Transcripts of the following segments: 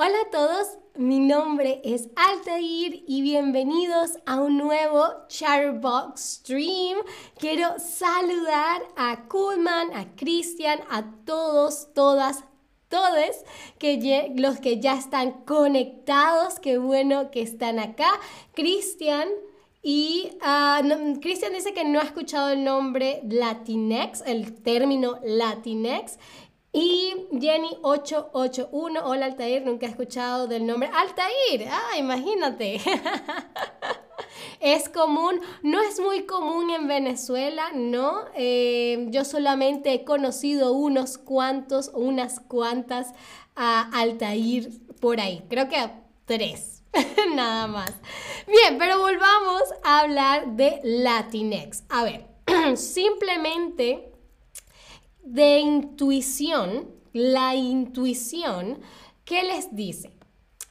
Hola a todos, mi nombre es Altair y bienvenidos a un nuevo Charbox Stream. Quiero saludar a Coolman, a Cristian, a todos, todas, todos que los que ya están conectados. Qué bueno que están acá. Cristian. Y ah, Cristian dice que no ha escuchado el nombre Latinex, el término Latinex. Y Jenny881, hola Altair, nunca he escuchado del nombre Altair. Ah, imagínate. es común, no es muy común en Venezuela, ¿no? Eh, yo solamente he conocido unos cuantos, unas cuantas a Altair por ahí. Creo que tres, nada más. Bien, pero volvamos a hablar de Latinex. A ver, simplemente de intuición, la intuición, ¿qué les dice?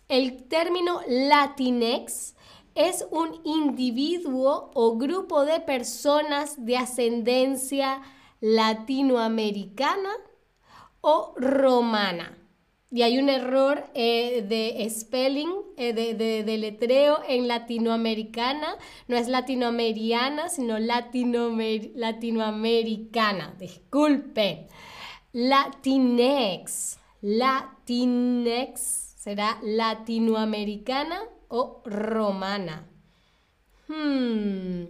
El término Latinex es un individuo o grupo de personas de ascendencia latinoamericana o romana. Y hay un error eh, de spelling, eh, de, letreo en latinoamericana. No es latinoamericana, sino latinoamericana. Disculpen. Latinex. Latinex será latinoamericana o romana. Hmm.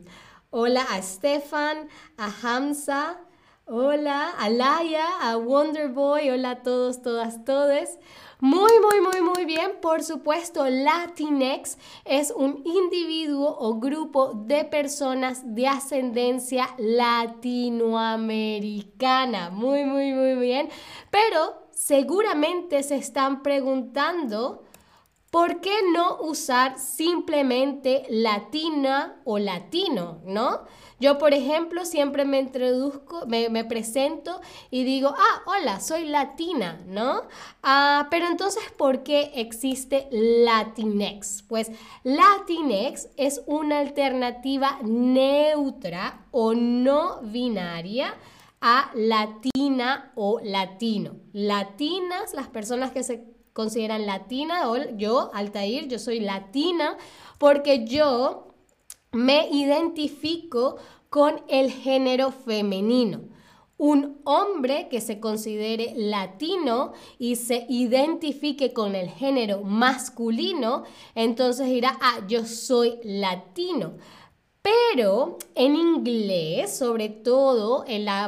Hola a Stefan, a Hamza, Hola, a Laia, a Wonderboy, hola a todos, todas, todes. Muy, muy, muy, muy bien. Por supuesto, Latinex es un individuo o grupo de personas de ascendencia latinoamericana. Muy, muy, muy bien. Pero seguramente se están preguntando, ¿por qué no usar simplemente latina o latino, no? Yo, por ejemplo, siempre me introduzco, me, presento y digo, ah, hola, soy latina, ¿no? Ah, pero entonces, ¿por qué existe Latinex? Pues Latinex es una alternativa neutra o no binaria a latina o latino. Latinas, las personas que se consideran latina, o yo, Altair, yo soy latina, porque yo me identifico con el género femenino. Un hombre que se considere latino y se identifique con el género masculino, entonces dirá, ah, yo soy latino. Pero en inglés, sobre todo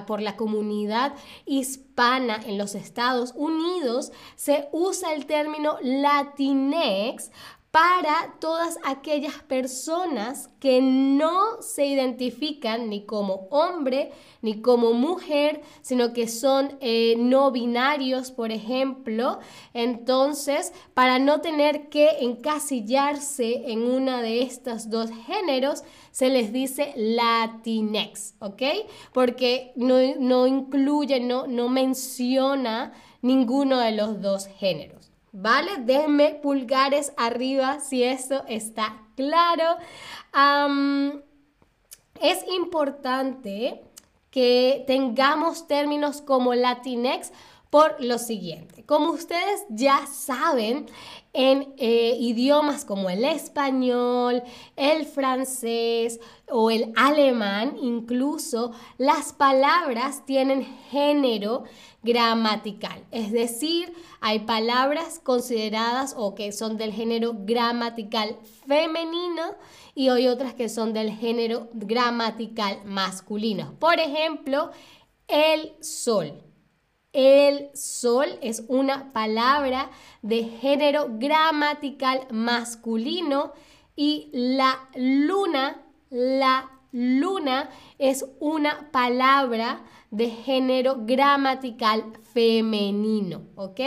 por la comunidad hispana en los Estados Unidos, se usa el término latinex para todas aquellas personas que no se identifican ni como hombre ni como mujer, sino que son eh, no binarios, por ejemplo. Entonces, para no tener que encasillarse en una de estos dos géneros, se les dice Latinex, ¿ok? Porque no, no incluye, no, no menciona ninguno de los dos géneros. ¿Vale? Denme pulgares arriba si eso está claro. es importante que tengamos términos como Latinex por lo siguiente. Como ustedes ya saben, en eh, idiomas como el español, el francés o el alemán, incluso las palabras tienen género gramatical. Es decir, hay palabras consideradas o que son del género gramatical femenino y hay otras que son del género gramatical masculino. Por ejemplo, el sol. El sol es una palabra de género gramatical masculino y la luna, la luna es una palabra de género gramatical femenino, ¿ok?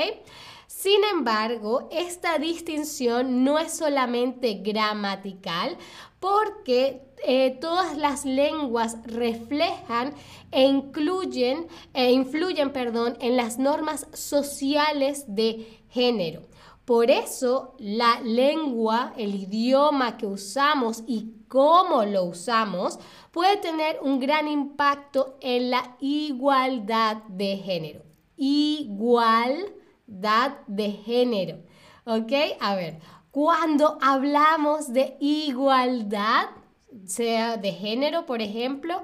Sin embargo, esta distinción no es solamente gramatical porque eh, todas las lenguas reflejan e incluyen, e influyen perdón, en las normas sociales de género. Por eso la lengua, el idioma que usamos y cómo lo usamos puede tener un gran impacto en la igualdad de género. Igualdad de género. ¿Ok? A ver, cuando hablamos de igualdad, sea de género, por ejemplo,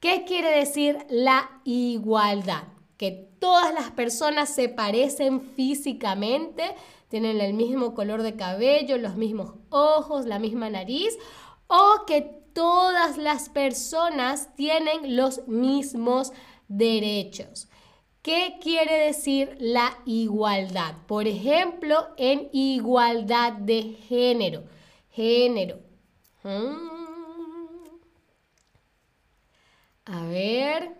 ¿qué quiere decir la igualdad? Que todas las personas se parecen físicamente, tienen el mismo color de cabello, los mismos ojos, la misma nariz, o que todas las personas tienen los mismos derechos. ¿Qué quiere decir la igualdad? Por ejemplo, en igualdad de género. Género. Mm. A ver.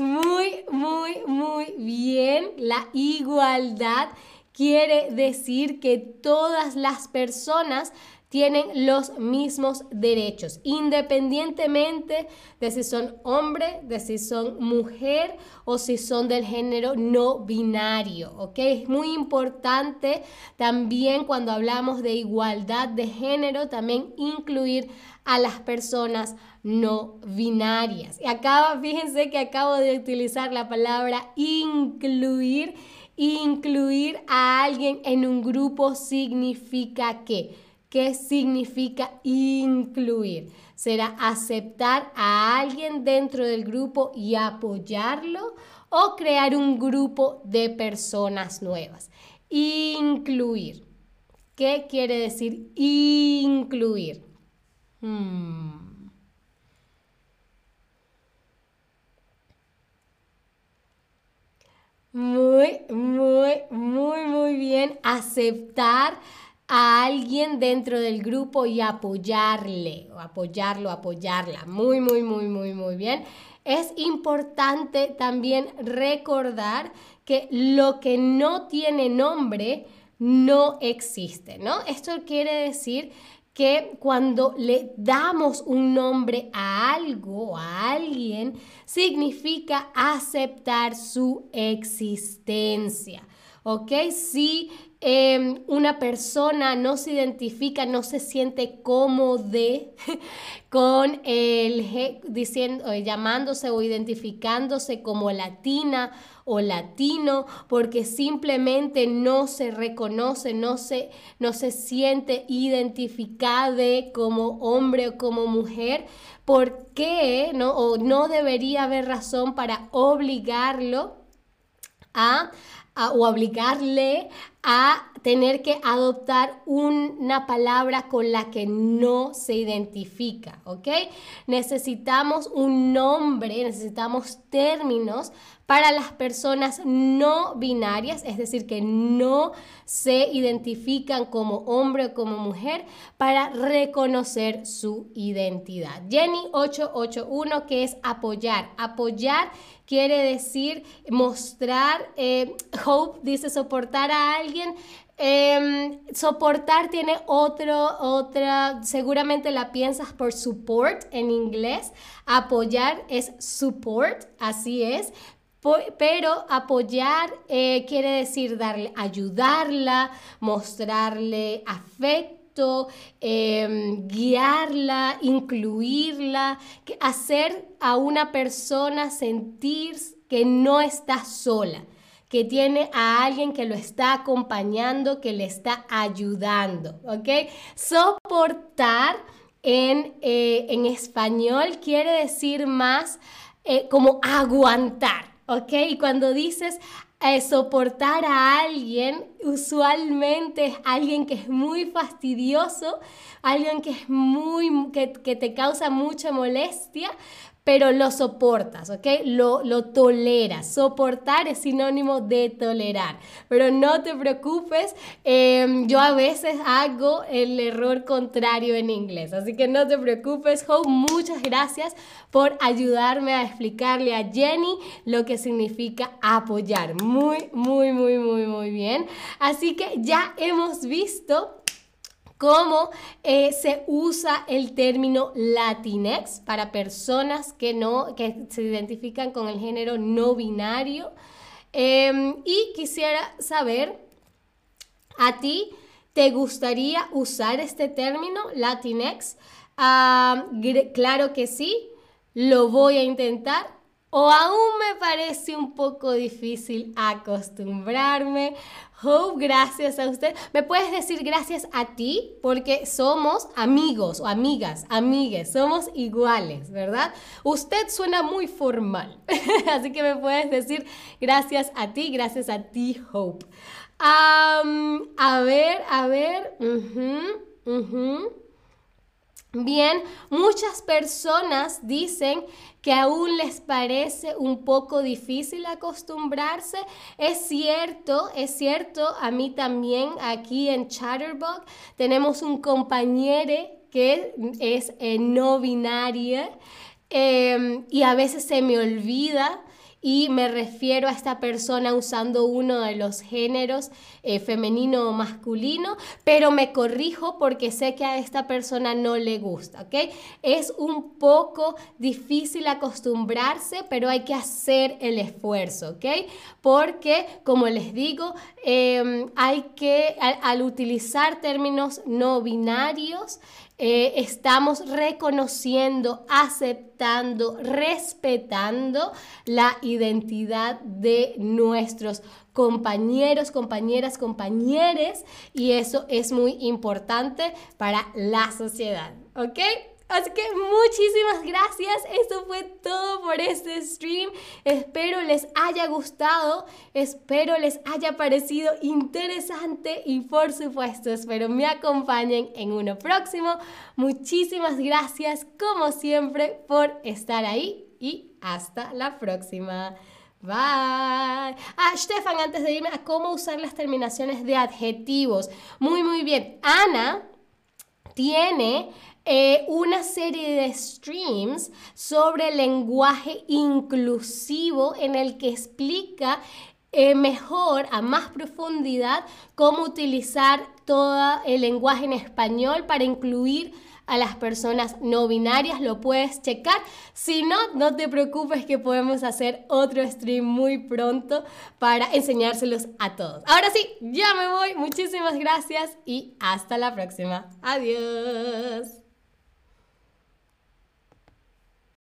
Muy, muy, muy bien. La igualdad quiere decir que todas las personas tienen los mismos derechos, independientemente de si son hombre, de si son mujer o si son del género no binario, ¿ok? Es muy importante también cuando hablamos de igualdad de género, también incluir a las personas no binarias. Y acá, fíjense que acabo de utilizar la palabra incluir. Incluir a alguien en un grupo significa que ¿Qué significa incluir? ¿Será aceptar a alguien dentro del grupo y apoyarlo o crear un grupo de personas nuevas? Incluir. ¿Qué quiere decir incluir? Hmm. Muy, muy, muy, muy bien. Aceptar a alguien dentro del grupo y apoyarle, o apoyarlo, apoyarla. Muy, muy, muy, muy, muy bien. Es importante también recordar que lo que no tiene nombre no existe, ¿no? Esto quiere decir que cuando le damos un nombre a algo, a alguien, significa aceptar su existencia. ¿Ok? Si Em, una persona no se identifica, no se siente cómodo con el diciendo, eh, llamándose o identificándose como latina o latino porque simplemente no se reconoce, no se, no se siente identificado como hombre o como mujer, ¿por qué no? O no debería haber razón para obligarlo a o obligarle a tener que adoptar una palabra con la que no se identifica, ¿ok? Necesitamos un nombre, necesitamos términos para las personas no binarias, es decir, que no se identifican como hombre o como mujer, para reconocer su identidad. Jenny 881, que es apoyar. Apoyar quiere decir mostrar, eh, Hope dice soportar a alguien. Em, soportar tiene otro, otra, seguramente la piensas por support en inglés. Apoyar es support, así es. Pero apoyar eh, quiere decir darle, ayudarla, mostrarle afecto, em, guiarla, incluirla, hacer a una persona sentir que no está sola, que tiene a alguien que lo está acompañando, que le está ayudando, ¿ok? Soportar en, eh, en español quiere decir más eh, como aguantar. ¿ok? Y cuando dices eh, soportar a alguien, usualmente es alguien que es muy fastidioso, alguien que es muy, que, que te causa mucha molestia, pero lo soportas, ¿ok? Lo, lo toleras. Soportar es sinónimo de tolerar, pero no te preocupes, em, yo a veces hago el error contrario en inglés, así que no te preocupes, Hope, muchas gracias por ayudarme a explicarle a Jenny lo que significa apoyar. Muy, muy, muy, muy, muy bien. Así que ya hemos visto cómo eh, se usa el término Latinx para personas que, no, que se identifican con el género no binario. Em, y quisiera saber, ¿a ti te gustaría usar este término Latinx? claro que sí, lo voy a intentar o aún me parece un poco difícil acostumbrarme. Hope, gracias a usted. ¿Me puedes decir gracias a ti? Porque somos amigos o amigas, amigues, somos iguales, ¿verdad? Usted suena muy formal, así que me puedes decir gracias a ti, gracias a ti, Hope. a ver, a ver. Bien, muchas personas dicen que aún les parece un poco difícil acostumbrarse. Es cierto, es cierto, a mí también aquí en Chatterbox tenemos un compañero que es eh, no binaria em, y a veces se me olvida y me refiero a esta persona usando uno de los géneros eh, femenino o masculino, pero me corrijo porque sé que a esta persona no le gusta, ¿ok? Es un poco difícil acostumbrarse, pero hay que hacer el esfuerzo, ¿ok? Porque, como les digo, em, hay que, al utilizar términos no binarios, eh, estamos reconociendo, aceptando, respetando la identidad de nuestros compañeros, compañeras, compañeres y eso es muy importante para la sociedad, ¿ok? Así que muchísimas gracias. Esto fue todo por este stream. Espero les haya gustado. Espero les haya parecido interesante. Y por supuesto, espero me acompañen en uno próximo. Muchísimas gracias, como siempre, por estar ahí. Y hasta la próxima. Bye. Ah, Stefan, antes de irme a cómo usar las terminaciones de adjetivos. Muy, muy bien. Ana tiene eh, una serie de streams sobre lenguaje inclusivo en el que explica eh, mejor, a más profundidad, cómo utilizar todo el lenguaje en español para incluir a las personas no binarias, lo puedes checar. Si no, no te preocupes que podemos hacer otro stream muy pronto para enseñárselos a todos. Ahora sí, ya me voy. Muchísimas gracias y hasta la próxima. Adiós.